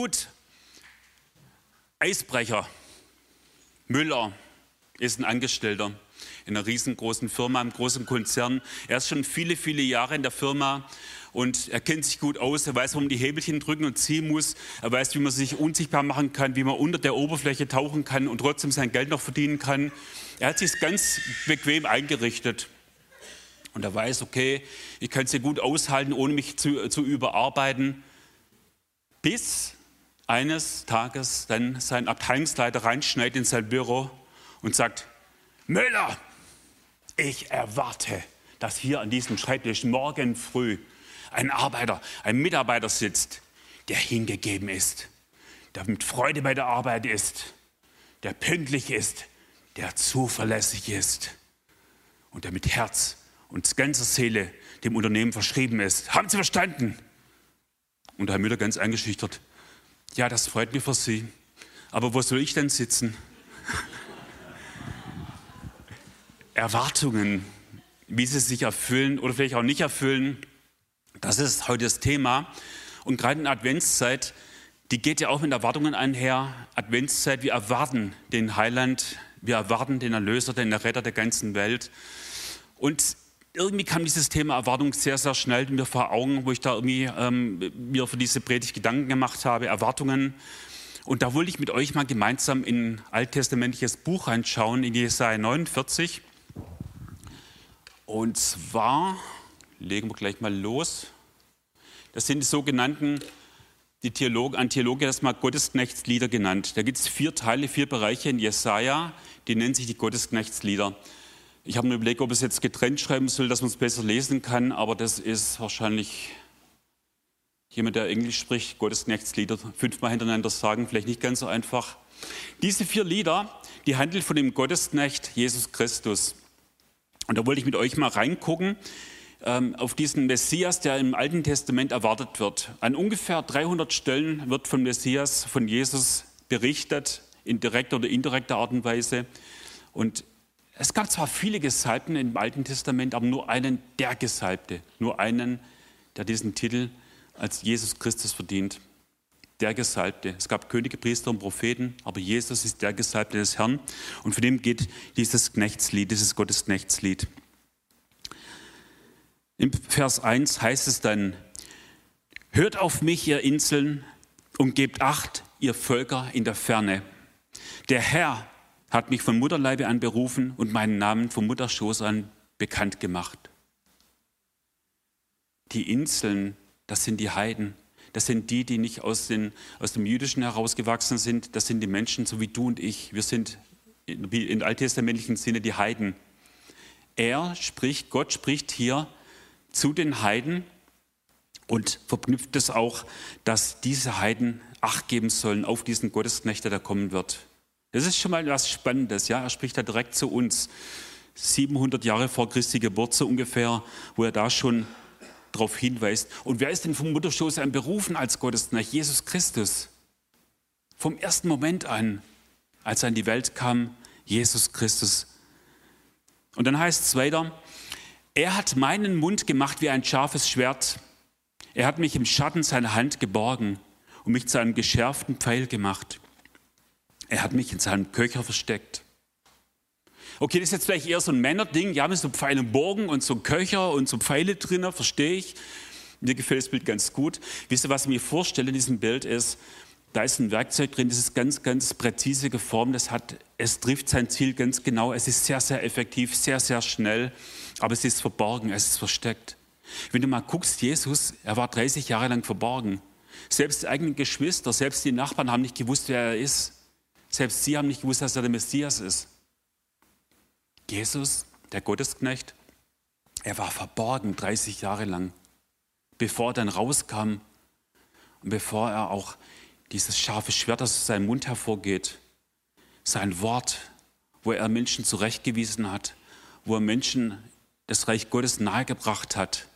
Gut, Eisbrecher, Müller ist ein Angestellter in einer riesengroßen Firma, einem großen Konzern. Er ist schon viele, viele Jahre in der Firma und er kennt sich gut aus. Er weiß, warum die Hebelchen drücken und ziehen muss. Er weiß, wie man sich unsichtbar machen kann, wie man unter der Oberfläche tauchen kann und trotzdem sein Geld noch verdienen kann. Er hat sich ganz bequem eingerichtet. Und er weiß, okay, ich kann es ja gut aushalten, ohne mich zu, zu überarbeiten. Bis eines Tages dann sein Abteilungsleiter reinschneidet in sein Büro und sagt, Müller, ich erwarte, dass hier an diesem Schreibtisch morgen früh ein Arbeiter, ein Mitarbeiter sitzt, der hingegeben ist, der mit Freude bei der Arbeit ist, der pünktlich ist, der zuverlässig ist und der mit Herz und ganzer Seele dem Unternehmen verschrieben ist. Haben Sie verstanden? Und Herr Müller ganz eingeschüchtert. Ja, das freut mich für Sie. Aber wo soll ich denn sitzen? Erwartungen, wie sie sich erfüllen oder vielleicht auch nicht erfüllen, das ist heute das Thema. Und gerade in Adventszeit, die geht ja auch mit Erwartungen einher. Adventszeit, wir erwarten den Heiland, wir erwarten den Erlöser, den Retter der ganzen Welt. Und irgendwie kam dieses Thema Erwartung sehr, sehr schnell mir vor Augen, wo ich da irgendwie ähm, mir für diese Predigt Gedanken gemacht habe, Erwartungen. Und da wollte ich mit euch mal gemeinsam in ein alttestamentliches Buch reinschauen, in Jesaja 49. Und zwar, legen wir gleich mal los, das sind die sogenannten, die Theologen, ein Theologe hat das mal Gottesknechtslieder genannt. Da gibt es vier Teile, vier Bereiche in Jesaja, die nennen sich die Gottesknechtslieder. Ich habe mir überlegt, ob ich es jetzt getrennt schreiben soll, dass man es besser lesen kann, aber das ist wahrscheinlich jemand, der Englisch spricht, Gottesknechtslieder fünfmal hintereinander sagen, vielleicht nicht ganz so einfach. Diese vier Lieder, die handeln von dem Gottesknecht Jesus Christus. Und da wollte ich mit euch mal reingucken ähm, auf diesen Messias, der im Alten Testament erwartet wird. An ungefähr 300 Stellen wird von Messias, von Jesus berichtet, in direkter oder indirekter Art und Weise. Und es gab zwar viele Gesalbten im Alten Testament, aber nur einen, der Gesalbte, nur einen, der diesen Titel als Jesus Christus verdient. Der Gesalbte. Es gab Könige, Priester und Propheten, aber Jesus ist der Gesalbte des Herrn. Und für den geht dieses Knechtslied, dieses Gottesknechtslied. Im Vers 1 heißt es dann, Hört auf mich, ihr Inseln, und gebt Acht, ihr Völker in der Ferne. Der Herr hat mich von Mutterleibe an berufen und meinen Namen vom Mutterschoß an bekannt gemacht. Die Inseln, das sind die Heiden. Das sind die, die nicht aus, den, aus dem Jüdischen herausgewachsen sind. Das sind die Menschen, so wie du und ich. Wir sind in alttestamentlichen Sinne die Heiden. Er spricht, Gott spricht hier zu den Heiden und verknüpft es auch, dass diese Heiden Acht geben sollen auf diesen Gottesknecht, der kommen wird. Das ist schon mal was Spannendes. Ja? Er spricht da direkt zu uns. 700 Jahre vor Christi Geburt so ungefähr, wo er da schon darauf hinweist. Und wer ist denn vom Mutterschoß an berufen als Gottesnach? Jesus Christus. Vom ersten Moment an, als er in die Welt kam, Jesus Christus. Und dann heißt es weiter, er hat meinen Mund gemacht wie ein scharfes Schwert. Er hat mich im Schatten seiner Hand geborgen und mich zu einem geschärften Pfeil gemacht. Er hat mich in seinem Köcher versteckt. Okay, das ist jetzt vielleicht eher so ein Männerding, ja, mit so Pfeil und Bogen und so Köcher und so Pfeile drin, verstehe ich. Mir gefällt das Bild ganz gut. Wisst ihr, was ich mir vorstelle in diesem Bild ist, da ist ein Werkzeug drin, das ist ganz, ganz präzise geformt, das hat, es trifft sein Ziel ganz genau, es ist sehr, sehr effektiv, sehr, sehr schnell, aber es ist verborgen, es ist versteckt. Wenn du mal guckst, Jesus, er war 30 Jahre lang verborgen. Selbst die eigenen Geschwister, selbst die Nachbarn haben nicht gewusst, wer er ist. Selbst sie haben nicht gewusst, dass er der Messias ist. Jesus, der Gottesknecht, er war verborgen 30 Jahre lang, bevor er dann rauskam und bevor er auch dieses scharfe Schwert, das aus seinem Mund hervorgeht, sein Wort, wo er Menschen zurechtgewiesen hat, wo er Menschen das Reich Gottes nahegebracht hat.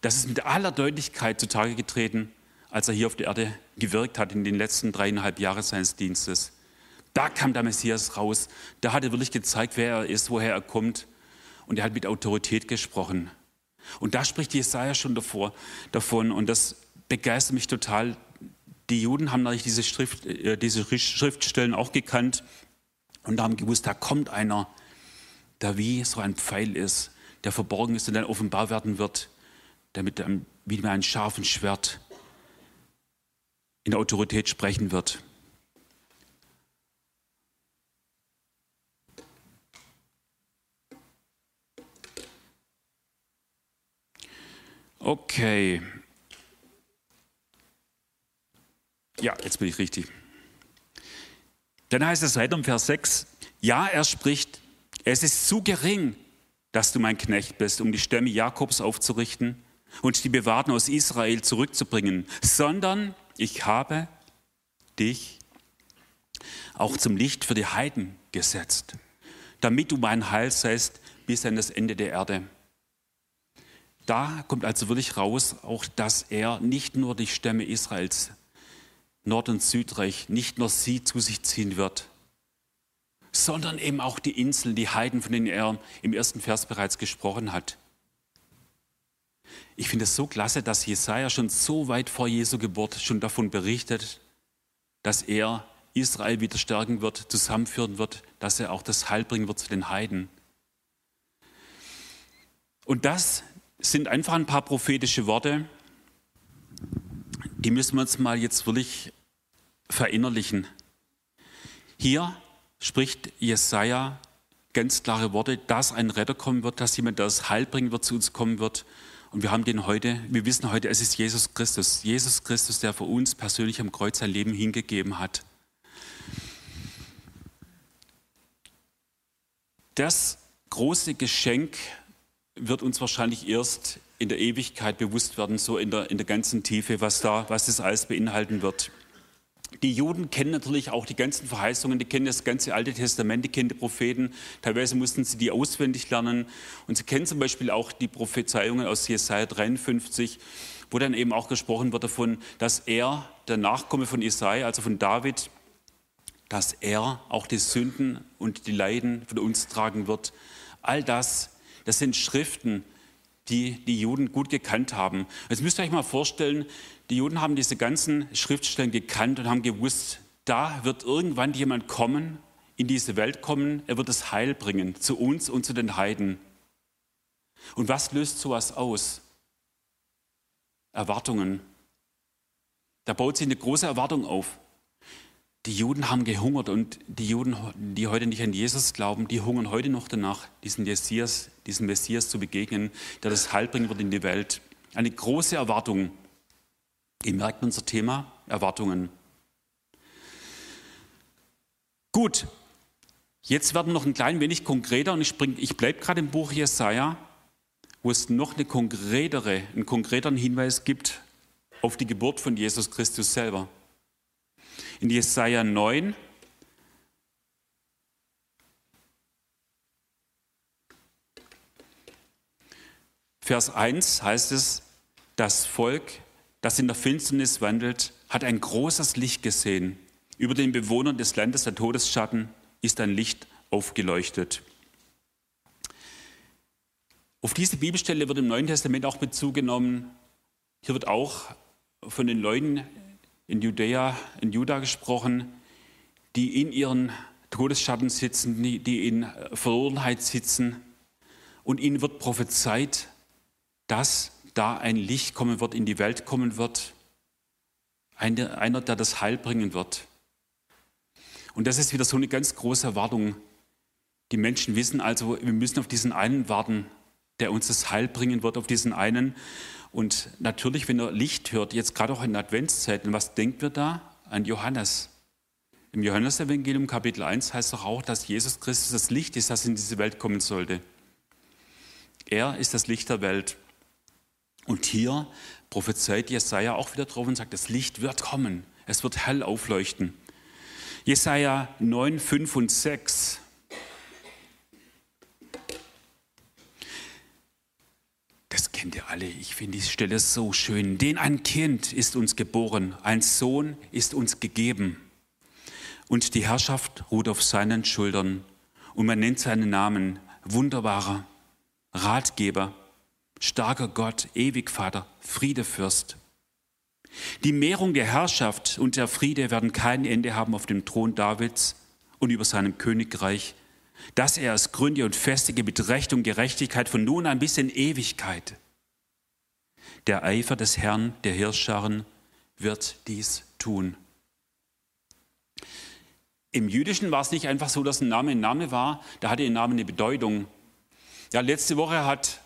Das ist mit aller Deutlichkeit zutage getreten, als er hier auf der Erde gewirkt hat in den letzten dreieinhalb Jahren seines Dienstes. Da kam der Messias raus. Da hat er wirklich gezeigt, wer er ist, woher er kommt. Und er hat mit Autorität gesprochen. Und da spricht Jesaja schon davor, davon. Und das begeistert mich total. Die Juden haben natürlich diese, Schrift, äh, diese Schriftstellen auch gekannt und haben gewusst, da kommt einer, der wie so ein Pfeil ist, der verborgen ist und dann offenbar werden wird, der mit einem, wie mit einem scharfen Schwert in der Autorität sprechen wird. Okay. Ja, jetzt bin ich richtig. Dann heißt es weiter im Vers 6, ja, er spricht, es ist zu gering, dass du mein Knecht bist, um die Stämme Jakobs aufzurichten und die Bewahrten aus Israel zurückzubringen, sondern ich habe dich auch zum Licht für die Heiden gesetzt, damit du mein Heil seist bis an das Ende der Erde. Da kommt also wirklich raus, auch dass er nicht nur die Stämme Israels, Nord- und Südreich, nicht nur sie zu sich ziehen wird, sondern eben auch die Inseln, die Heiden, von denen er im ersten Vers bereits gesprochen hat. Ich finde es so klasse, dass Jesaja schon so weit vor Jesu Geburt schon davon berichtet, dass er Israel wieder stärken wird, zusammenführen wird, dass er auch das Heil bringen wird zu den Heiden. Und das sind einfach ein paar prophetische Worte, die müssen wir uns mal jetzt wirklich verinnerlichen. Hier spricht Jesaja ganz klare Worte, dass ein Retter kommen wird, dass jemand, der das Heil bringen wird, zu uns kommen wird. Und wir haben den heute, wir wissen heute, es ist Jesus Christus. Jesus Christus, der für uns persönlich am Kreuz sein Leben hingegeben hat. Das große Geschenk wird uns wahrscheinlich erst in der Ewigkeit bewusst werden, so in der, in der ganzen Tiefe, was, da, was das alles beinhalten wird. Die Juden kennen natürlich auch die ganzen Verheißungen, die kennen das ganze Alte Testament, die kennen die Propheten. Teilweise mussten sie die auswendig lernen. Und sie kennen zum Beispiel auch die Prophezeiungen aus Jesaja 53, wo dann eben auch gesprochen wird davon, dass er, der Nachkomme von Jesaja, also von David, dass er auch die Sünden und die Leiden von uns tragen wird. All das, das sind Schriften, die die Juden gut gekannt haben. Jetzt müsst ihr euch mal vorstellen, die Juden haben diese ganzen Schriftstellen gekannt und haben gewusst, da wird irgendwann jemand kommen, in diese Welt kommen, er wird das Heil bringen zu uns und zu den Heiden. Und was löst sowas aus? Erwartungen. Da baut sich eine große Erwartung auf. Die Juden haben gehungert und die Juden, die heute nicht an Jesus glauben, die hungern heute noch danach, diesen Messias, diesen Messias zu begegnen, der das Heil bringen wird in die Welt. Eine große Erwartung. Ihr merkt unser Thema Erwartungen. Gut, jetzt werden wir noch ein klein wenig konkreter und ich, ich bleibe gerade im Buch Jesaja, wo es noch eine konkretere, einen konkreteren Hinweis gibt auf die Geburt von Jesus Christus selber. In Jesaja 9, Vers 1 heißt es, das Volk das in der Finsternis wandelt, hat ein großes Licht gesehen. Über den Bewohnern des Landes der Todesschatten ist ein Licht aufgeleuchtet. Auf diese Bibelstelle wird im Neuen Testament auch Bezug genommen. Hier wird auch von den Leuten in Judäa, in Juda gesprochen, die in ihren Todesschatten sitzen, die in Verlorenheit sitzen. Und ihnen wird prophezeit, dass da ein Licht kommen wird, in die Welt kommen wird. Einer, einer, der das Heil bringen wird. Und das ist wieder so eine ganz große Erwartung. Die Menschen wissen also, wir müssen auf diesen einen warten, der uns das Heil bringen wird, auf diesen einen. Und natürlich, wenn er Licht hört, jetzt gerade auch in der Adventszeit, was denken wir da? An Johannes. Im Johannesevangelium Kapitel 1 heißt doch auch, dass Jesus Christus das Licht ist, das in diese Welt kommen sollte. Er ist das Licht der Welt. Und hier prophezeit Jesaja auch wieder drauf und sagt, das Licht wird kommen. Es wird hell aufleuchten. Jesaja 9, 5 und 6. kennt ihr alle. Ich finde die Stelle so schön. Denn ein Kind ist uns geboren, ein Sohn ist uns gegeben. Und die Herrschaft ruht auf seinen Schultern. Und man nennt seinen Namen wunderbarer Ratgeber, starker Gott, ewig Vater, Friedefürst. Die Mehrung der Herrschaft und der Friede werden kein Ende haben auf dem Thron Davids und über seinem Königreich, dass er es gründe und festige mit Recht und Gerechtigkeit von nun an bis in Ewigkeit. Der Eifer des Herrn, der Hirschscharen, wird dies tun. Im Jüdischen war es nicht einfach so, dass ein Name ein Name war, da hatte ein Name eine Bedeutung. Ja, letzte Woche hat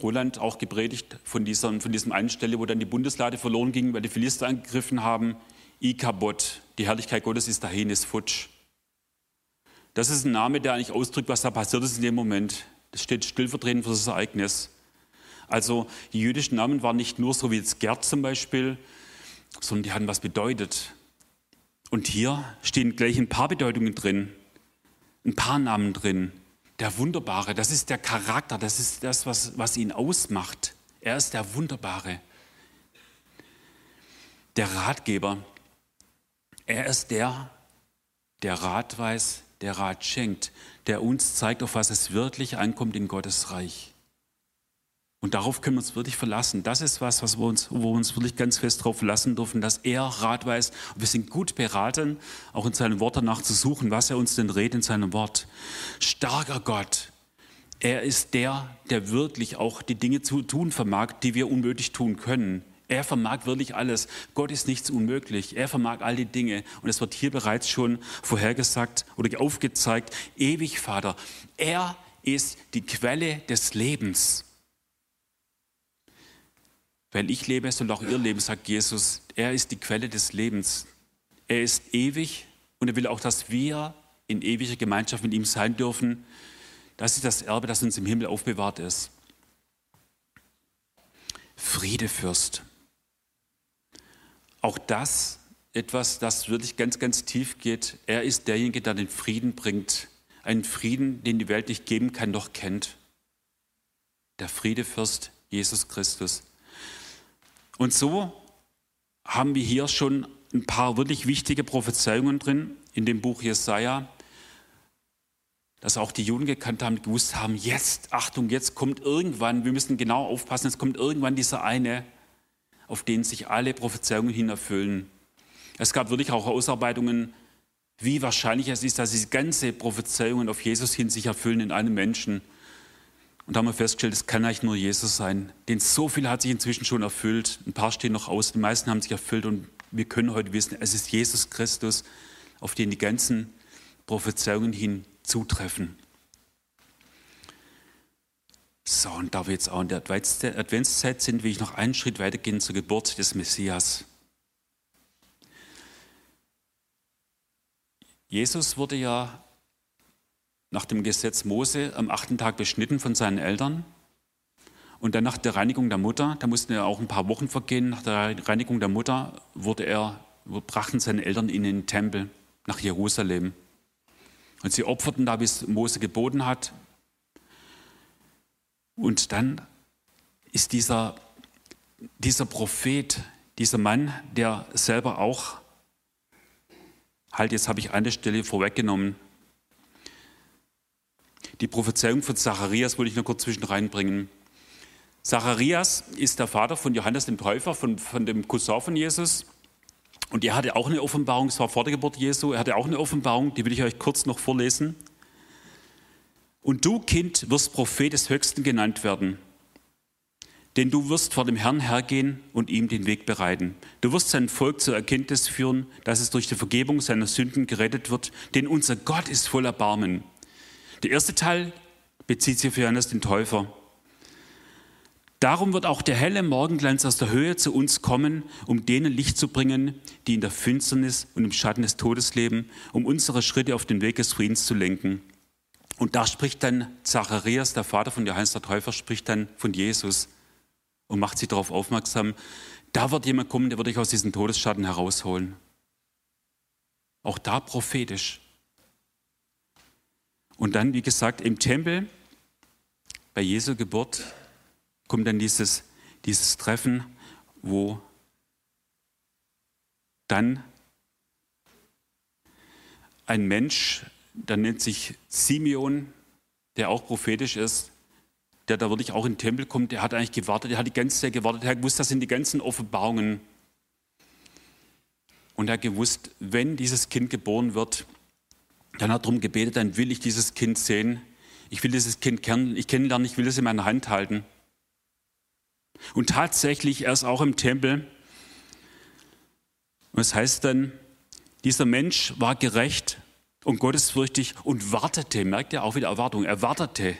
Roland auch gepredigt von, dieser, von diesem einen Stelle, wo dann die Bundeslade verloren ging, weil die Philister angegriffen haben. Ikabot, die Herrlichkeit Gottes ist dahin, ist futsch. Das ist ein Name, der eigentlich ausdrückt, was da passiert ist in dem Moment. Das steht stellvertretend für das Ereignis. Also die jüdischen Namen waren nicht nur so wie jetzt Gerd zum Beispiel, sondern die hatten was bedeutet. Und hier stehen gleich ein paar Bedeutungen drin, ein paar Namen drin. Der Wunderbare, das ist der Charakter, das ist das, was, was ihn ausmacht. Er ist der Wunderbare. Der Ratgeber, er ist der, der Rat weiß, der Rat schenkt, der uns zeigt, auf was es wirklich ankommt in Gottes Reich. Und darauf können wir uns wirklich verlassen. Das ist was, was wir uns, wo wir uns wirklich ganz fest darauf verlassen dürfen, dass er Rat weiß. Wir sind gut beraten, auch in seinem Wort danach zu suchen, was er uns denn redet in seinem Wort. Starker Gott. Er ist der, der wirklich auch die Dinge zu tun vermag, die wir unmöglich tun können. Er vermag wirklich alles. Gott ist nichts unmöglich. Er vermag all die Dinge. Und es wird hier bereits schon vorhergesagt oder aufgezeigt. Ewig Vater. Er ist die Quelle des Lebens. Weil ich lebe, soll auch ihr leben, sagt Jesus. Er ist die Quelle des Lebens. Er ist ewig und er will auch, dass wir in ewiger Gemeinschaft mit ihm sein dürfen. Das ist das Erbe, das uns im Himmel aufbewahrt ist. Friedefürst. Auch das etwas, das wirklich ganz, ganz tief geht. Er ist derjenige, der den Frieden bringt. Einen Frieden, den die Welt nicht geben kann, doch kennt. Der Friedefürst Jesus Christus. Und so haben wir hier schon ein paar wirklich wichtige Prophezeiungen drin in dem Buch Jesaja, dass auch die Juden gekannt haben, gewusst haben, jetzt, Achtung, jetzt kommt irgendwann, wir müssen genau aufpassen, es kommt irgendwann dieser eine, auf den sich alle Prophezeiungen hin erfüllen. Es gab wirklich auch Ausarbeitungen, wie wahrscheinlich es ist, dass diese ganze Prophezeiungen auf Jesus hin sich erfüllen in einem Menschen. Und da haben wir festgestellt, es kann eigentlich nur Jesus sein. Denn so viel hat sich inzwischen schon erfüllt. Ein paar stehen noch aus, die meisten haben sich erfüllt. Und wir können heute wissen, es ist Jesus Christus, auf den die ganzen Prophezeiungen hin zutreffen. So, und da wir jetzt auch in der Adventszeit sind, will ich noch einen Schritt weitergehen zur Geburt des Messias. Jesus wurde ja nach dem Gesetz Mose am achten Tag beschnitten von seinen Eltern. Und dann nach der Reinigung der Mutter, da mussten ja auch ein paar Wochen vergehen, nach der Reinigung der Mutter wurde er, brachten seine Eltern ihn in den Tempel nach Jerusalem. Und sie opferten da, wie es Mose geboten hat. Und dann ist dieser, dieser Prophet, dieser Mann, der selber auch, halt, jetzt habe ich eine Stelle vorweggenommen, die Prophezeiung von Zacharias wollte ich noch kurz zwischen reinbringen. Zacharias ist der Vater von Johannes dem Täufer, von, von dem Cousin von Jesus. Und er hatte auch eine Offenbarung, es war vor der Geburt Jesu, er hatte auch eine Offenbarung, die will ich euch kurz noch vorlesen. Und du, Kind, wirst Prophet des Höchsten genannt werden. Denn du wirst vor dem Herrn hergehen und ihm den Weg bereiten. Du wirst sein Volk zur Erkenntnis führen, dass es durch die Vergebung seiner Sünden gerettet wird. Denn unser Gott ist voll Erbarmen. Der erste Teil bezieht sich auf Johannes den Täufer. Darum wird auch der helle Morgenglanz aus der Höhe zu uns kommen, um denen Licht zu bringen, die in der Finsternis und im Schatten des Todes leben, um unsere Schritte auf den Weg des Friedens zu lenken. Und da spricht dann Zacharias, der Vater von Johannes der Täufer, spricht dann von Jesus und macht sie darauf aufmerksam, da wird jemand kommen, der wird dich aus diesem Todesschatten herausholen. Auch da prophetisch. Und dann, wie gesagt, im Tempel bei Jesu Geburt kommt dann dieses, dieses Treffen, wo dann ein Mensch, der nennt sich Simeon, der auch prophetisch ist, der da wirklich auch in den Tempel kommt, der hat eigentlich gewartet, der hat die ganze Zeit gewartet, er wusste, das sind die ganzen Offenbarungen, Und er hat gewusst, wenn dieses Kind geboren wird, dann hat er darum gebetet, dann will ich dieses Kind sehen. Ich will dieses Kind kennenlernen, ich will es in meiner Hand halten. Und tatsächlich, er ist auch im Tempel. Und es heißt dann, dieser Mensch war gerecht und gottesfürchtig und wartete, merkt ihr auch wieder Erwartung, er wartete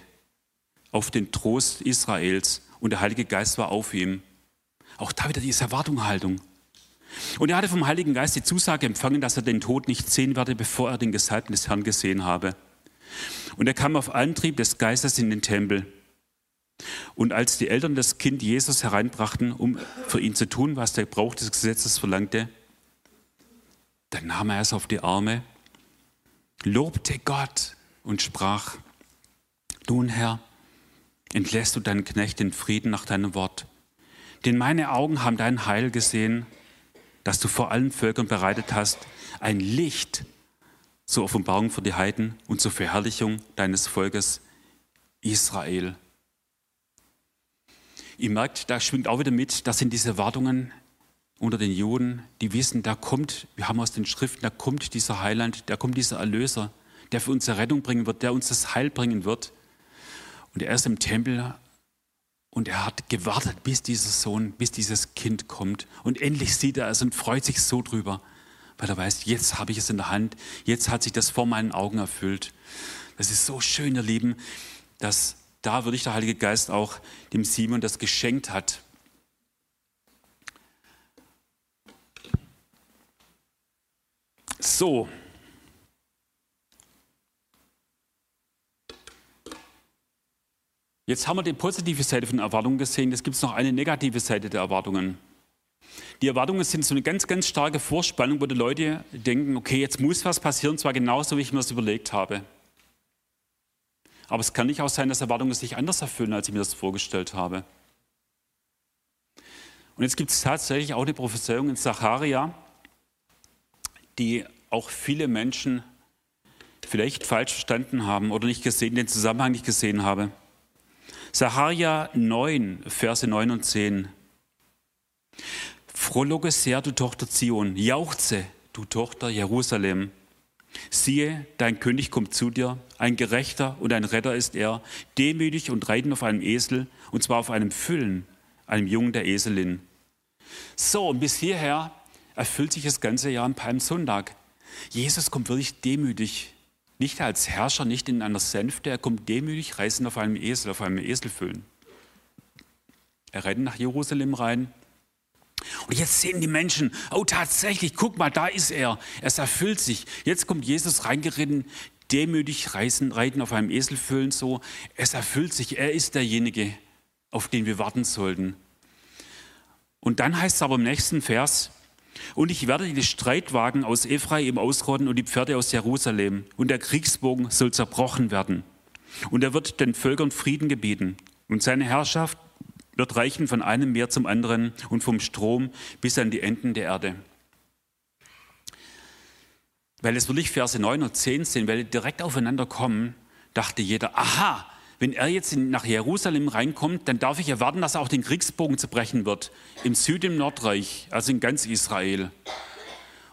auf den Trost Israels und der Heilige Geist war auf ihm. Auch da wieder diese Erwartungshaltung. Und er hatte vom Heiligen Geist die Zusage empfangen, dass er den Tod nicht sehen werde, bevor er den Gesalbten des Herrn gesehen habe. Und er kam auf Antrieb des Geistes in den Tempel. Und als die Eltern das Kind Jesus hereinbrachten, um für ihn zu tun, was der Brauch des Gesetzes verlangte, dann nahm er es auf die Arme, lobte Gott und sprach, nun Herr, entlässt du deinen Knecht in Frieden nach deinem Wort. Denn meine Augen haben dein Heil gesehen, das du vor allen Völkern bereitet hast, ein Licht zur Offenbarung für die Heiden und zur Verherrlichung deines Volkes Israel. Ihr merkt, da schwingt auch wieder mit, das sind diese Erwartungen unter den Juden, die wissen, da kommt, wir haben aus den Schriften, da kommt dieser Heiland, da kommt dieser Erlöser, der für uns Rettung bringen wird, der uns das Heil bringen wird. Und er ist im Tempel und er hat gewartet, bis dieser Sohn, bis dieses Kind kommt. Und endlich sieht er es und freut sich so drüber, weil er weiß, jetzt habe ich es in der Hand, jetzt hat sich das vor meinen Augen erfüllt. Das ist so schön, ihr Lieben, dass da wirklich der Heilige Geist auch dem Simon das geschenkt hat. So, Jetzt haben wir die positive Seite von Erwartungen gesehen. Jetzt gibt es noch eine negative Seite der Erwartungen. Die Erwartungen sind so eine ganz, ganz starke Vorspannung, wo die Leute denken, okay, jetzt muss was passieren, zwar genauso, wie ich mir das überlegt habe. Aber es kann nicht auch sein, dass Erwartungen sich anders erfüllen, als ich mir das vorgestellt habe. Und jetzt gibt es tatsächlich auch eine Prophezeiung in Sacharia, die auch viele Menschen vielleicht falsch verstanden haben oder nicht gesehen, den Zusammenhang nicht gesehen haben. Sacharja 9, Verse 9 und 10. Frohloge sehr, du Tochter Zion, jauchze, du Tochter Jerusalem. Siehe, dein König kommt zu dir, ein Gerechter und ein Retter ist er, demütig und reitend auf einem Esel, und zwar auf einem Füllen, einem Jungen der Eselin. So, und bis hierher erfüllt sich das ganze Jahr am Palmsonntag. Jesus kommt wirklich demütig nicht als Herrscher, nicht in einer Sänfte, er kommt demütig reisend auf einem Esel, auf einem Eselfüllen. Er rennt nach Jerusalem rein. Und jetzt sehen die Menschen, oh tatsächlich, guck mal, da ist er. Es erfüllt sich. Jetzt kommt Jesus reingeritten, demütig reisen, reiten auf einem Eselfüllen so. Es erfüllt sich. Er ist derjenige, auf den wir warten sollten. Und dann heißt es aber im nächsten Vers, und ich werde die Streitwagen aus Ephraim ausrotten und die Pferde aus Jerusalem. Und der Kriegsbogen soll zerbrochen werden. Und er wird den Völkern Frieden gebieten. Und seine Herrschaft wird reichen von einem Meer zum anderen und vom Strom bis an die Enden der Erde. Weil es wirklich Verse 9 und 10 sind, weil die direkt aufeinander kommen, dachte jeder, aha, wenn er jetzt nach Jerusalem reinkommt, dann darf ich erwarten, dass er auch den Kriegsbogen zerbrechen wird. Im Süd, im Nordreich, also in ganz Israel.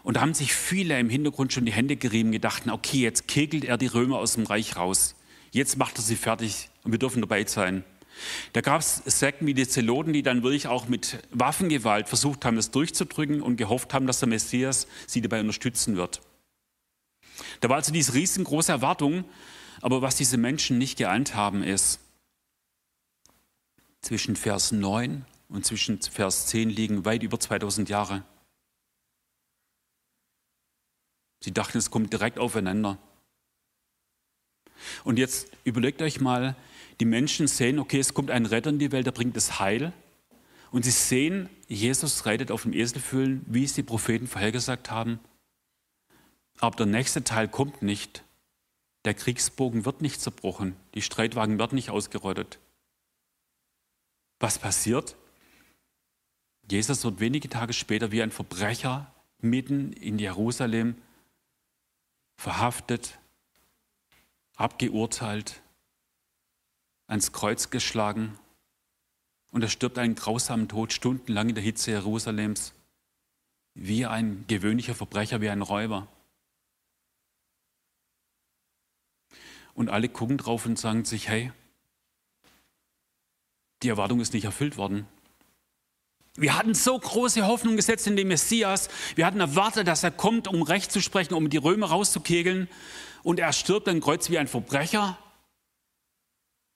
Und da haben sich viele im Hintergrund schon die Hände gerieben, gedacht, okay, jetzt kegelt er die Römer aus dem Reich raus. Jetzt macht er sie fertig und wir dürfen dabei sein. Da gab es Sekten wie die Zeloten, die dann wirklich auch mit Waffengewalt versucht haben, das durchzudrücken und gehofft haben, dass der Messias sie dabei unterstützen wird. Da war also diese riesengroße Erwartung, aber was diese Menschen nicht geeint haben, ist, zwischen Vers 9 und zwischen Vers 10 liegen weit über 2000 Jahre. Sie dachten, es kommt direkt aufeinander. Und jetzt überlegt euch mal, die Menschen sehen, okay, es kommt ein Retter in die Welt, der bringt das Heil. Und sie sehen, Jesus reitet auf dem Eselfüllen, wie es die Propheten vorhergesagt haben. Aber der nächste Teil kommt nicht. Der Kriegsbogen wird nicht zerbrochen, die Streitwagen werden nicht ausgerottet. Was passiert? Jesus wird wenige Tage später wie ein Verbrecher mitten in Jerusalem verhaftet, abgeurteilt, ans Kreuz geschlagen und er stirbt einen grausamen Tod stundenlang in der Hitze Jerusalems. wie ein gewöhnlicher Verbrecher, wie ein Räuber. Und alle gucken drauf und sagen sich, hey, die Erwartung ist nicht erfüllt worden. Wir hatten so große Hoffnung gesetzt in den Messias. Wir hatten erwartet, dass er kommt, um Recht zu sprechen, um die Römer rauszukegeln. Und er stirbt am Kreuz wie ein Verbrecher.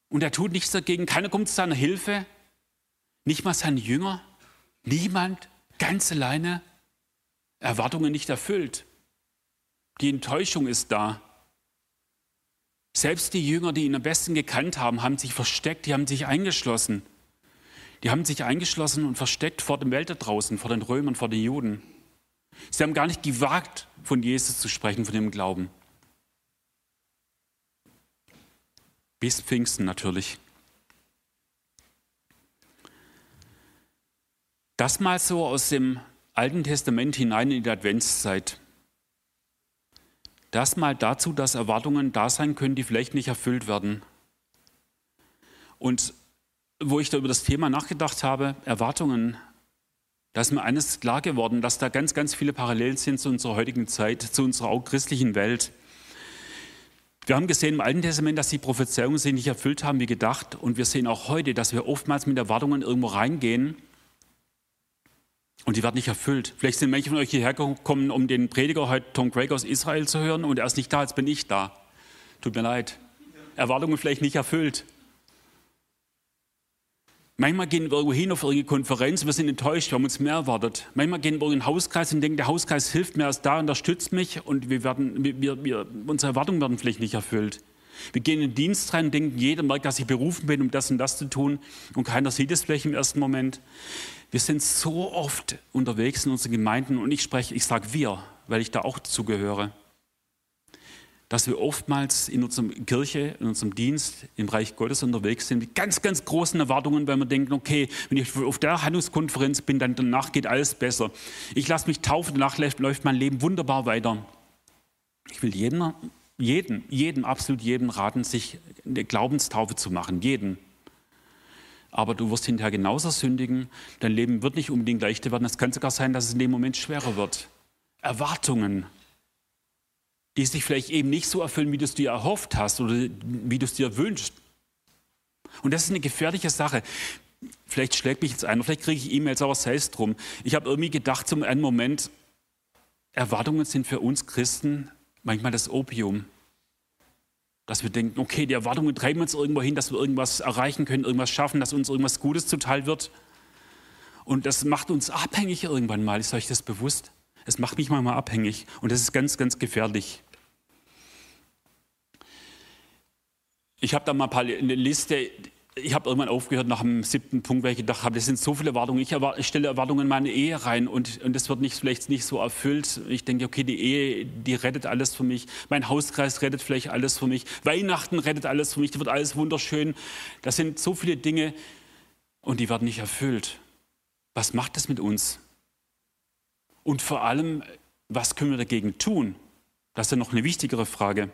Und er tut nichts dagegen. Keiner kommt zu seiner Hilfe. Nicht mal seine Jünger. Niemand. Ganz alleine. Erwartungen nicht erfüllt. Die Enttäuschung ist da. Selbst die Jünger, die ihn am besten gekannt haben, haben sich versteckt, die haben sich eingeschlossen. Die haben sich eingeschlossen und versteckt vor dem Welt da draußen, vor den Römern, vor den Juden. Sie haben gar nicht gewagt, von Jesus zu sprechen, von dem Glauben. Bis Pfingsten natürlich. Das mal so aus dem Alten Testament hinein in die Adventszeit. Das mal dazu, dass Erwartungen da sein können, die vielleicht nicht erfüllt werden. Und wo ich da über das Thema nachgedacht habe, Erwartungen, da ist mir eines klar geworden, dass da ganz, ganz viele Parallelen sind zu unserer heutigen Zeit, zu unserer auch christlichen Welt. Wir haben gesehen im Alten Testament, dass die Prophezeiungen sich nicht erfüllt haben wie gedacht. Und wir sehen auch heute, dass wir oftmals mit Erwartungen irgendwo reingehen und die werden nicht erfüllt. Vielleicht sind manche von euch hierher gekommen, um den Prediger heute Tom Craig aus Israel zu hören und er ist nicht da, jetzt bin ich da. Tut mir leid. Erwartungen vielleicht nicht erfüllt. Manchmal gehen wir irgendwo hin auf irgendeine Konferenz, wir sind enttäuscht, wir haben uns mehr erwartet. Manchmal gehen wir in einen Hauskreis und denken, der Hauskreis hilft mir, er ist da, unterstützt mich und wir werden, wir, wir, unsere Erwartungen werden vielleicht nicht erfüllt. Wir gehen in den Dienst rein und denken, jeder merkt, dass ich berufen bin, um das und das zu tun und keiner sieht es vielleicht im ersten Moment. Wir sind so oft unterwegs in unseren Gemeinden und ich spreche, ich sage wir, weil ich da auch dazugehöre, dass wir oftmals in unserer Kirche, in unserem Dienst im Reich Gottes unterwegs sind mit ganz, ganz großen Erwartungen, weil wir denken, okay, wenn ich auf der Handlungskonferenz bin, dann danach geht alles besser. Ich lasse mich taufen, danach läuft mein Leben wunderbar weiter. Ich will jedem, jedem, jedem, absolut jedem raten, sich eine Glaubenstaufe zu machen, jeden aber du wirst hinterher genauso sündigen. Dein Leben wird nicht unbedingt leichter werden. Es kann sogar sein, dass es in dem Moment schwerer wird. Erwartungen, die sich vielleicht eben nicht so erfüllen, wie du es dir erhofft hast oder wie du es dir wünschst. Und das ist eine gefährliche Sache. Vielleicht schlägt mich jetzt einer, vielleicht kriege ich E-Mails, aber sei es drum. Ich habe irgendwie gedacht, zum einen Moment, Erwartungen sind für uns Christen manchmal das Opium. Dass wir denken, okay, die Erwartungen treiben uns irgendwo hin, dass wir irgendwas erreichen können, irgendwas schaffen, dass uns irgendwas Gutes zuteil wird. Und das macht uns abhängig irgendwann mal. Ist euch das bewusst? Es macht mich manchmal abhängig und das ist ganz, ganz gefährlich. Ich habe da mal eine Liste, ich habe irgendwann aufgehört nach dem siebten Punkt, weil ich gedacht habe, das sind so viele Erwartungen. Ich, erwarte, ich stelle Erwartungen in meine Ehe rein und, und das wird nicht, vielleicht nicht so erfüllt. Ich denke, okay, die Ehe, die rettet alles für mich. Mein Hauskreis rettet vielleicht alles für mich. Weihnachten rettet alles für mich. Da wird alles wunderschön. Das sind so viele Dinge und die werden nicht erfüllt. Was macht das mit uns? Und vor allem, was können wir dagegen tun? Das ist ja noch eine wichtigere Frage.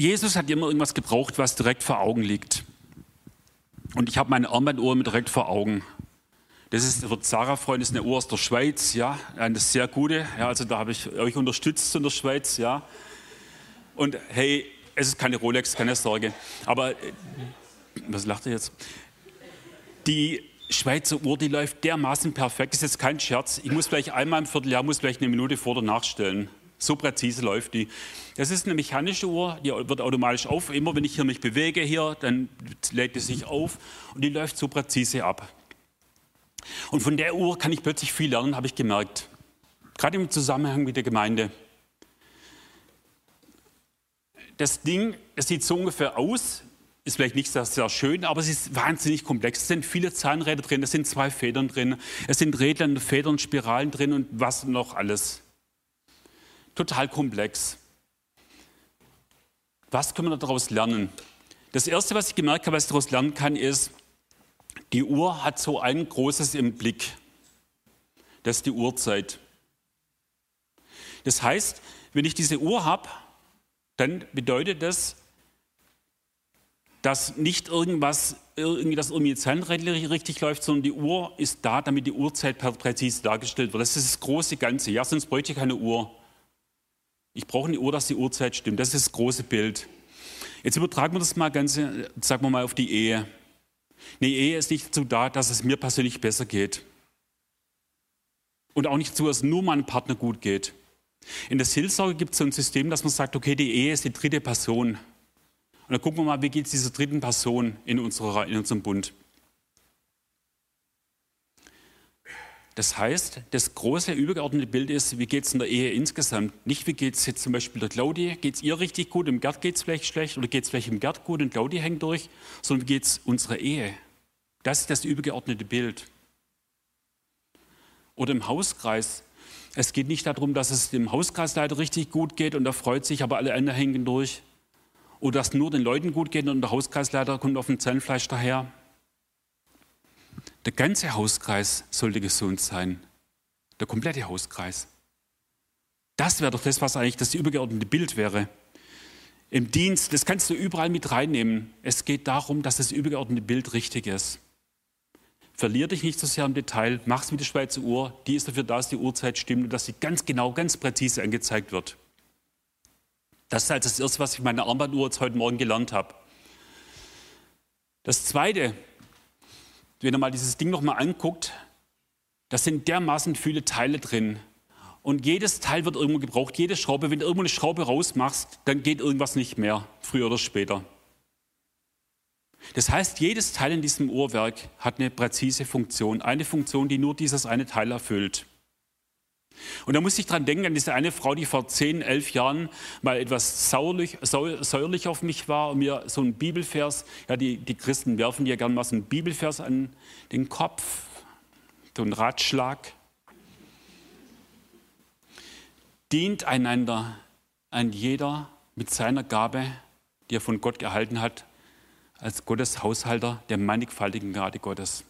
Jesus hat immer irgendwas gebraucht, was direkt vor Augen liegt. Und ich habe meine Armbanduhr mit direkt vor Augen. Das ist, wird Sarah freuen, das ist eine Uhr aus der Schweiz, ja, eine sehr gute. Ja, also da habe ich euch unterstützt in der Schweiz, ja. Und hey, es ist keine Rolex, keine Sorge. Aber, was lacht ihr jetzt? Die Schweizer Uhr, die läuft dermaßen perfekt, das ist jetzt kein Scherz. Ich muss vielleicht einmal im Vierteljahr, muss vielleicht eine Minute vor oder nachstellen. So präzise läuft die. Das ist eine mechanische Uhr, die wird automatisch auf. Immer wenn ich hier mich bewege hier, dann lädt sie sich auf und die läuft so präzise ab. Und von der Uhr kann ich plötzlich viel lernen, habe ich gemerkt. Gerade im Zusammenhang mit der Gemeinde. Das Ding, es sieht so ungefähr aus, ist vielleicht nicht sehr, sehr schön, aber es ist wahnsinnig komplex. Es sind viele Zahnräder drin, es sind zwei Federn drin, es sind Rädern, Federn, Spiralen drin und was noch alles total komplex. Was können wir daraus lernen? Das Erste, was ich gemerkt habe, was ich daraus lernen kann, ist, die Uhr hat so ein großes im Blick. Das ist die Uhrzeit. Das heißt, wenn ich diese Uhr habe, dann bedeutet das, dass nicht irgendwas, irgendwie das irgendwie Zahnrädchen richtig läuft, sondern die Uhr ist da, damit die Uhrzeit präzise dargestellt wird. Das ist das große Ganze. Ja, sonst bräuchte ich keine Uhr. Ich brauche eine Uhr, dass die Uhrzeit stimmt. Das ist das große Bild. Jetzt übertragen wir das mal ganz, sagen wir mal, auf die Ehe. Eine Ehe ist nicht dazu da, dass es mir persönlich besser geht. Und auch nicht dazu, dass nur meinem Partner gut geht. In der Seelsorge gibt es so ein System, dass man sagt, okay, die Ehe ist die dritte Person. Und dann gucken wir mal, wie geht es dieser dritten Person in, unserer, in unserem Bund. Das heißt, das große übergeordnete Bild ist, wie geht es in der Ehe insgesamt? Nicht, wie geht es jetzt zum Beispiel der Claudie, geht es ihr richtig gut, im Gerd geht es vielleicht schlecht oder geht es vielleicht im Gerd gut und Claudie hängt durch, sondern wie geht es unserer Ehe? Das ist das übergeordnete Bild. Oder im Hauskreis. Es geht nicht darum, dass es dem Hauskreisleiter richtig gut geht und er freut sich, aber alle anderen hängen durch oder dass nur den Leuten gut geht und der Hauskreisleiter kommt auf dem Zahnfleisch daher. Der ganze Hauskreis sollte gesund sein. Der komplette Hauskreis. Das wäre doch das, was eigentlich das übergeordnete Bild wäre. Im Dienst, das kannst du überall mit reinnehmen. Es geht darum, dass das übergeordnete Bild richtig ist. Verlier dich nicht so sehr im Detail, mach es wie die Schweizer Uhr. Die ist dafür da, dass die Uhrzeit stimmt und dass sie ganz genau, ganz präzise angezeigt wird. Das ist halt das Erste, was ich meine Armbanduhr jetzt heute Morgen gelernt habe. Das Zweite, wenn ihr mal dieses Ding nochmal anguckt, da sind dermaßen viele Teile drin. Und jedes Teil wird irgendwo gebraucht, jede Schraube. Wenn du irgendwo eine Schraube rausmachst, dann geht irgendwas nicht mehr, früher oder später. Das heißt, jedes Teil in diesem Uhrwerk hat eine präzise Funktion, eine Funktion, die nur dieses eine Teil erfüllt. Und da muss ich dran denken, an diese eine Frau, die vor zehn, elf Jahren mal etwas sauerlich, säuerlich auf mich war und mir so ein Bibelvers, ja, die, die Christen werfen ja gern mal so einen Bibelvers an den Kopf, so einen Ratschlag. Dient einander ein jeder mit seiner Gabe, die er von Gott erhalten hat, als Gottes Haushalter der mannigfaltigen Gnade Gottes.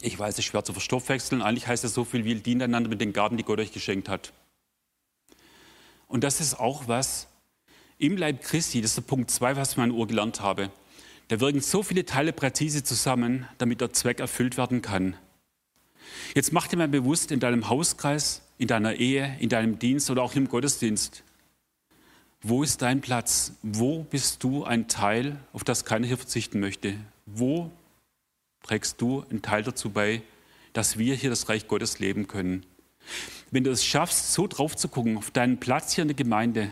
Ich weiß, es ist schwer zu verstoffwechseln. Eigentlich heißt es so viel wie dient einander mit den Gaben, die Gott euch geschenkt hat. Und das ist auch was im Leib Christi, das ist der Punkt 2, was ich in meiner Uhr gelernt habe. Da wirken so viele Teile präzise zusammen, damit der Zweck erfüllt werden kann. Jetzt mach dir mal bewusst in deinem Hauskreis, in deiner Ehe, in deinem Dienst oder auch im Gottesdienst, wo ist dein Platz? Wo bist du ein Teil, auf das keiner hier verzichten möchte? Wo trägst du einen Teil dazu bei, dass wir hier das Reich Gottes leben können. Wenn du es schaffst, so drauf zu gucken, auf deinen Platz hier in der Gemeinde,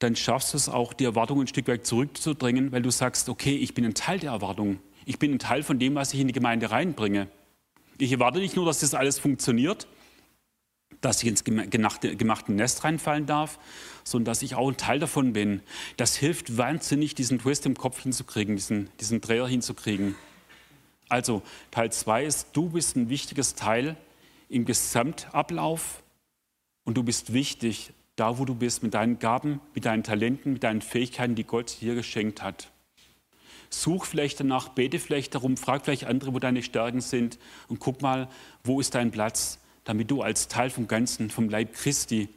dann schaffst du es auch, die Erwartungen ein Stück weit zurückzudrängen, weil du sagst, okay, ich bin ein Teil der Erwartungen. Ich bin ein Teil von dem, was ich in die Gemeinde reinbringe. Ich erwarte nicht nur, dass das alles funktioniert, dass ich ins gemachte Nest reinfallen darf, sondern dass ich auch ein Teil davon bin. Das hilft wahnsinnig, diesen Twist im Kopf hinzukriegen, diesen, diesen Dreher hinzukriegen. Also Teil 2 ist, du bist ein wichtiges Teil im Gesamtablauf und du bist wichtig da, wo du bist, mit deinen Gaben, mit deinen Talenten, mit deinen Fähigkeiten, die Gott dir geschenkt hat. Such vielleicht danach, bete vielleicht darum, frag vielleicht andere, wo deine Stärken sind und guck mal, wo ist dein Platz damit du als Teil vom Ganzen, vom Leib Christi,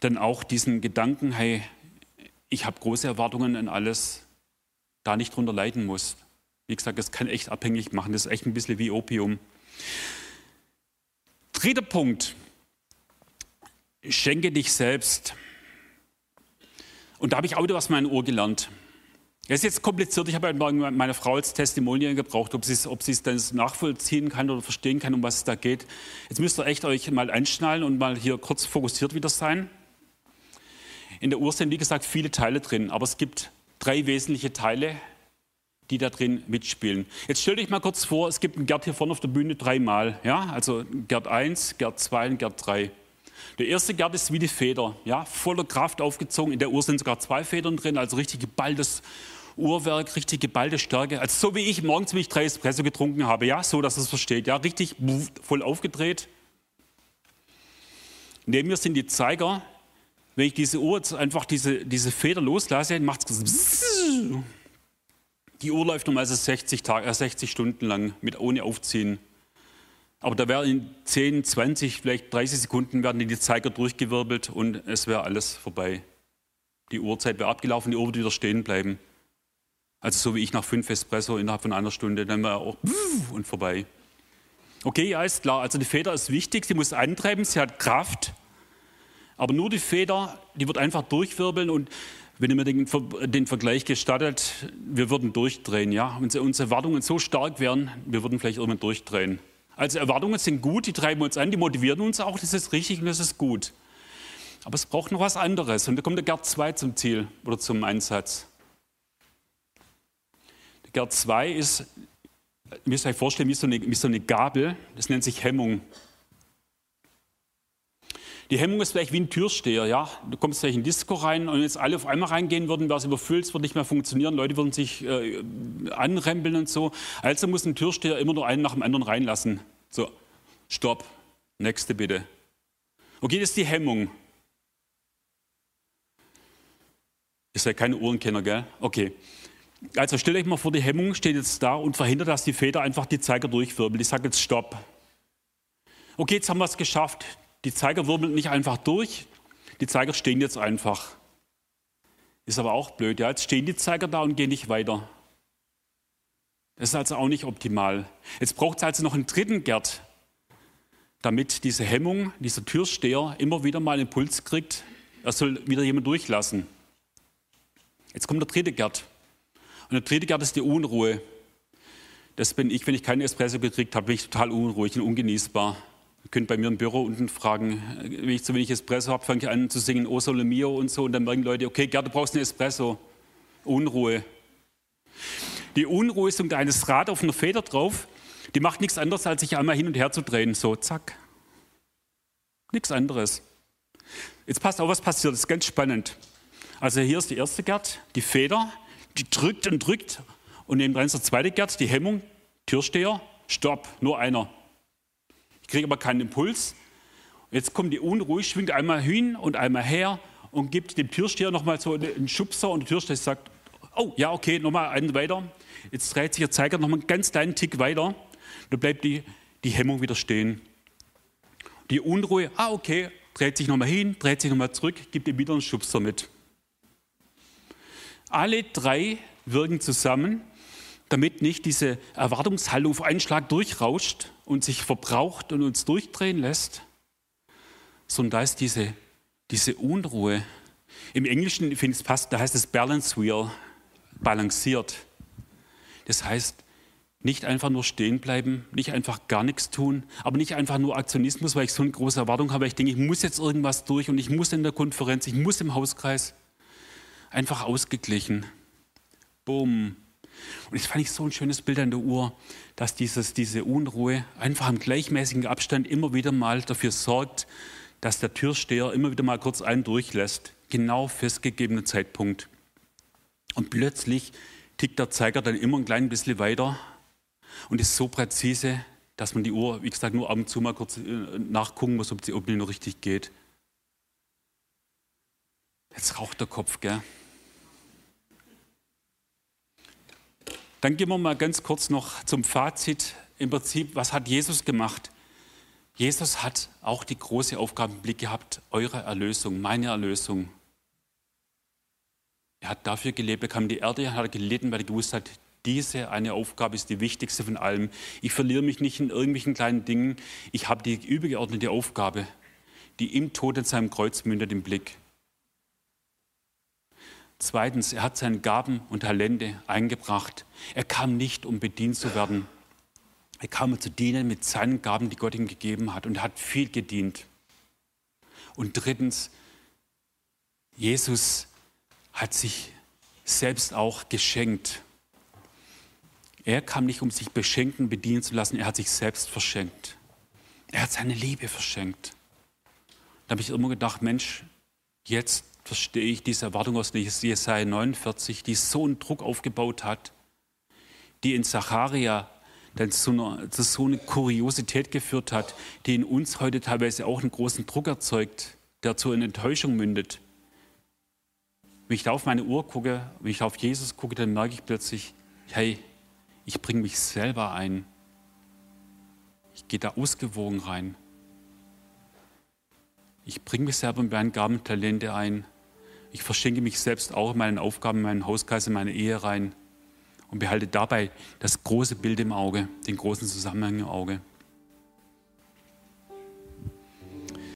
dann auch diesen Gedanken, hey, ich habe große Erwartungen an alles, da nicht drunter leiden musst. Wie gesagt, das kann echt abhängig machen, das ist echt ein bisschen wie Opium. Dritter Punkt, schenke dich selbst. Und da habe ich auch wieder was in meiner Uhr gelernt. Das ist jetzt kompliziert. Ich habe halt meine Frau als Testimonial gebraucht, ob sie es, ob sie es dann nachvollziehen kann oder verstehen kann, um was es da geht. Jetzt müsst ihr echt euch mal einschnallen und mal hier kurz fokussiert wieder sein. In der Uhr sind, wie gesagt, viele Teile drin, aber es gibt drei wesentliche Teile, die da drin mitspielen. Jetzt stell dich mal kurz vor, es gibt einen Gerd hier vorne auf der Bühne dreimal. Ja? Also Gerd 1, Gerd 2 und Gerd 3. Der erste Gerd ist wie die Feder, ja? voller Kraft aufgezogen. In der Uhr sind sogar zwei Federn drin, also richtig geballtes Uhrwerk, richtig geballte Stärke. Also so wie ich morgens, wie ich drei Espresso getrunken habe, ja, so, dass es versteht, ja, richtig voll aufgedreht. Neben mir sind die Zeiger. Wenn ich diese Uhr einfach diese, diese Feder loslasse, macht es die Uhr läuft normalerweise 60, Tage, äh 60 Stunden lang mit ohne Aufziehen. Aber da wäre in 10, 20, vielleicht 30 Sekunden werden die Zeiger durchgewirbelt und es wäre alles vorbei. Die Uhrzeit wäre abgelaufen, die Uhr würde wieder stehen bleiben. Also so wie ich nach fünf Espresso innerhalb von einer Stunde, dann war auch und vorbei. Okay, ja, ist klar. Also die Feder ist wichtig, sie muss antreiben, sie hat Kraft. Aber nur die Feder, die wird einfach durchwirbeln und wenn ihr mir den, den, Vergleich gestattet, wir würden durchdrehen, ja. Wenn unsere Erwartungen so stark wären, wir würden vielleicht irgendwann durchdrehen. Also Erwartungen sind gut, die treiben uns an, die motivieren uns auch, das ist richtig und das ist gut. Aber es braucht noch was anderes und da kommt der Gerd 2 zum Ziel oder zum Einsatz. Der Gerd 2 ist, ihr müsst euch vorstellen, wie so, eine, wie so eine Gabel, das nennt sich Hemmung. Die Hemmung ist vielleicht wie ein Türsteher, ja. Du kommst vielleicht in Disco rein und jetzt alle auf einmal reingehen würden, wäre es überfüllt, es würde nicht mehr funktionieren, Leute würden sich äh, anrempeln und so. Also muss ein Türsteher immer nur einen nach dem anderen reinlassen. So, stopp, nächste bitte. Okay, das ist die Hemmung. Ihr seid keine Uhrenkenner, gell? Okay. Also stellt euch mal vor, die Hemmung steht jetzt da und verhindert, dass die Feder einfach die Zeiger durchwirbelt. Ich sage jetzt Stopp. Okay, jetzt haben wir es geschafft. Die Zeiger wirbeln nicht einfach durch, die Zeiger stehen jetzt einfach. Ist aber auch blöd, ja. Jetzt stehen die Zeiger da und gehen nicht weiter. Das ist also auch nicht optimal. Jetzt braucht es also noch einen dritten Gerd, damit diese Hemmung, dieser Türsteher immer wieder mal einen Impuls kriegt, er soll wieder jemand durchlassen. Jetzt kommt der dritte Gerd. Und der dritte Gerd ist die Unruhe. Das bin ich, wenn ich keinen Espresso gekriegt habe, bin ich total unruhig und ungenießbar. Ihr könnt bei mir im Büro unten fragen, wenn ich zu wenig Espresso habe, fange ich an zu singen O Sole Mio und so und dann merken Leute, okay, Gerd, du brauchst einen Espresso. Unruhe. Die Unruhe ist unter eines Rad auf einer Feder drauf, die macht nichts anderes, als sich einmal hin und her zu drehen. So, zack. Nichts anderes. Jetzt passt auf, was passiert. Das ist ganz spannend. Also hier ist die erste Gerd, die Feder, die drückt und drückt. Und nebenan ist der zweite Gerd, die Hemmung, Türsteher, Stopp, nur einer kriege aber keinen Impuls. Jetzt kommt die Unruhe, schwingt einmal hin und einmal her und gibt dem Türsteher nochmal so einen Schubser und der Türsteher sagt, oh ja, okay, nochmal einen weiter. Jetzt dreht sich der Zeiger nochmal einen ganz kleinen Tick weiter. Dann bleibt die, die Hemmung wieder stehen. Die Unruhe, ah okay, dreht sich nochmal hin, dreht sich nochmal zurück, gibt ihm wieder einen Schubser mit. Alle drei wirken zusammen damit nicht diese Erwartungshaltung auf einen Schlag durchrauscht und sich verbraucht und uns durchdrehen lässt, sondern da ist diese, diese Unruhe. Im Englischen, finde ich es passt, da heißt es Balance Wheel, balanciert. Das heißt, nicht einfach nur stehen bleiben, nicht einfach gar nichts tun, aber nicht einfach nur Aktionismus, weil ich so eine große Erwartung habe. Ich denke, ich muss jetzt irgendwas durch und ich muss in der Konferenz, ich muss im Hauskreis. Einfach ausgeglichen. Bumm, und das fand ich so ein schönes Bild an der Uhr, dass dieses, diese Unruhe einfach im gleichmäßigen Abstand immer wieder mal dafür sorgt, dass der Türsteher immer wieder mal kurz einen durchlässt, genau festgegebenen Zeitpunkt. Und plötzlich tickt der Zeiger dann immer ein klein bisschen weiter und ist so präzise, dass man die Uhr, wie gesagt, nur ab und zu mal kurz äh, nachgucken muss, ob, sie, ob die noch richtig geht. Jetzt raucht der Kopf, gell? Dann gehen wir mal ganz kurz noch zum Fazit. Im Prinzip, was hat Jesus gemacht? Jesus hat auch die große Aufgabe im Blick gehabt, eure Erlösung, meine Erlösung. Er hat dafür gelebt, er kam die Erde, hat gelitten, weil er gewusst hat, diese eine Aufgabe ist die wichtigste von allem. Ich verliere mich nicht in irgendwelchen kleinen Dingen. Ich habe die übergeordnete Aufgabe, die im Tod in seinem Kreuz mündet, im Blick. Zweitens, er hat seine Gaben und Talente eingebracht. Er kam nicht, um bedient zu werden. Er kam, um zu dienen mit seinen Gaben, die Gott ihm gegeben hat und hat viel gedient. Und drittens, Jesus hat sich selbst auch geschenkt. Er kam nicht, um sich beschenken, bedienen zu lassen, er hat sich selbst verschenkt. Er hat seine Liebe verschenkt. Da habe ich immer gedacht, Mensch, jetzt verstehe ich diese Erwartung aus Jesaja 49, die so einen Druck aufgebaut hat, die in Zacharia dann zu, einer, zu so einer Kuriosität geführt hat, die in uns heute teilweise auch einen großen Druck erzeugt, der zu einer Enttäuschung mündet. Wenn ich da auf meine Uhr gucke, wenn ich da auf Jesus gucke, dann merke ich plötzlich, hey, ich bringe mich selber ein. Ich gehe da ausgewogen rein. Ich bringe mich selber mit meinen Gaben und Talente ein. Ich verschenke mich selbst auch in meinen Aufgaben, in meinen Hauskreis, in meine Ehe rein und behalte dabei das große Bild im Auge, den großen Zusammenhang im Auge.